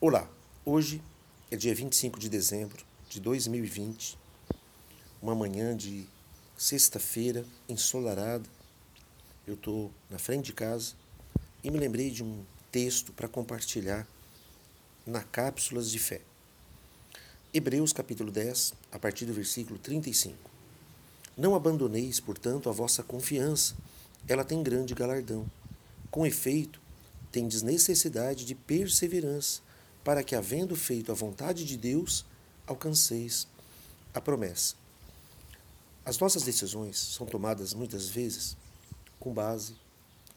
Olá, hoje é dia 25 de dezembro de 2020, uma manhã de sexta-feira ensolarada. Eu estou na frente de casa e me lembrei de um texto para compartilhar na Cápsulas de Fé. Hebreus capítulo 10, a partir do versículo 35. Não abandoneis, portanto, a vossa confiança, ela tem grande galardão. Com efeito, tendes necessidade de perseverança para que, havendo feito a vontade de Deus, alcanceis a promessa. As nossas decisões são tomadas muitas vezes com base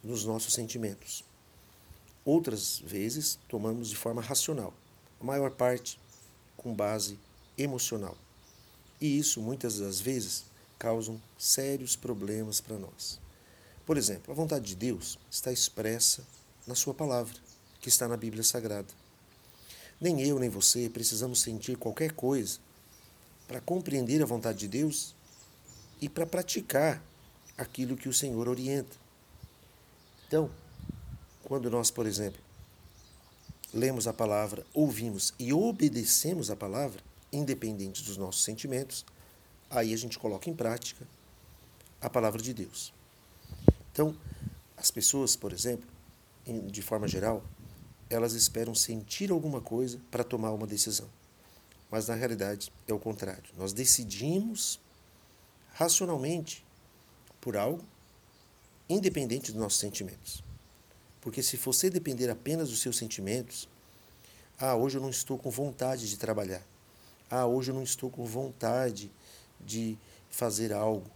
nos nossos sentimentos. Outras vezes tomamos de forma racional, a maior parte com base emocional. E isso muitas das vezes causam sérios problemas para nós. Por exemplo, a vontade de Deus está expressa na Sua palavra, que está na Bíblia Sagrada. Nem eu nem você precisamos sentir qualquer coisa para compreender a vontade de Deus e para praticar aquilo que o Senhor orienta. Então, quando nós, por exemplo, lemos a palavra, ouvimos e obedecemos a palavra, independente dos nossos sentimentos, aí a gente coloca em prática a palavra de Deus. Então, as pessoas, por exemplo, de forma geral, elas esperam sentir alguma coisa para tomar uma decisão. Mas na realidade é o contrário. Nós decidimos racionalmente por algo independente dos nossos sentimentos. Porque se você depender apenas dos seus sentimentos, ah, hoje eu não estou com vontade de trabalhar. Ah, hoje eu não estou com vontade de fazer algo.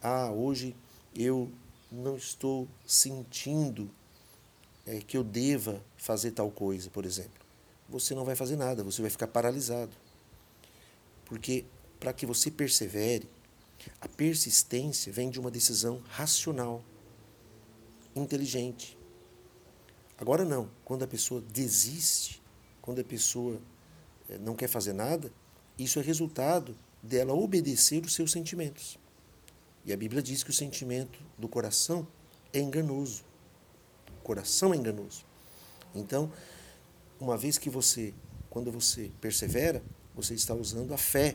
Ah, hoje eu não estou sentindo é, que eu deva fazer tal coisa, por exemplo, você não vai fazer nada, você vai ficar paralisado. Porque para que você persevere, a persistência vem de uma decisão racional, inteligente. Agora não, quando a pessoa desiste, quando a pessoa é, não quer fazer nada, isso é resultado dela obedecer os seus sentimentos. E a Bíblia diz que o sentimento do coração é enganoso coração é enganoso. Então, uma vez que você, quando você persevera, você está usando a fé.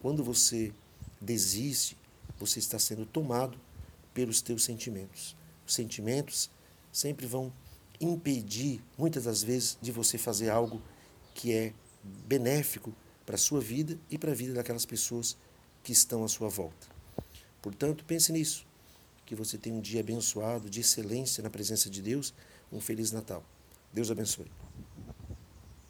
Quando você desiste, você está sendo tomado pelos teus sentimentos. Os sentimentos sempre vão impedir, muitas das vezes, de você fazer algo que é benéfico para a sua vida e para a vida daquelas pessoas que estão à sua volta. Portanto, pense nisso que você tenha um dia abençoado, de excelência na presença de Deus. Um Feliz Natal. Deus abençoe.